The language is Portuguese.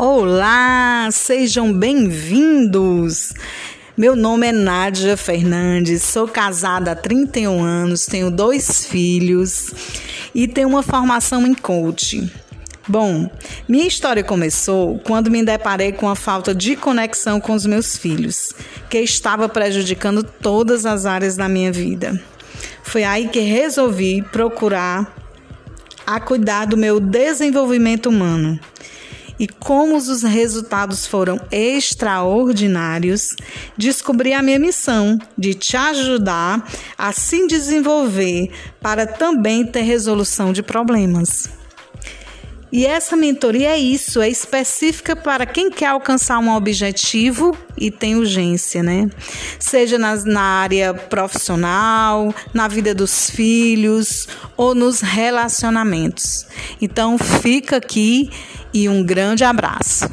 Olá, sejam bem-vindos. Meu nome é Nádia Fernandes, sou casada há 31 anos, tenho dois filhos e tenho uma formação em coaching. Bom, minha história começou quando me deparei com a falta de conexão com os meus filhos, que estava prejudicando todas as áreas da minha vida. Foi aí que resolvi procurar a cuidar do meu desenvolvimento humano e como os resultados foram extraordinários, descobri a minha missão de te ajudar a se desenvolver para também ter resolução de problemas. E essa mentoria é isso, é específica para quem quer alcançar um objetivo e tem urgência, né? Seja nas, na área profissional, na vida dos filhos ou nos relacionamentos. Então fica aqui e um grande abraço.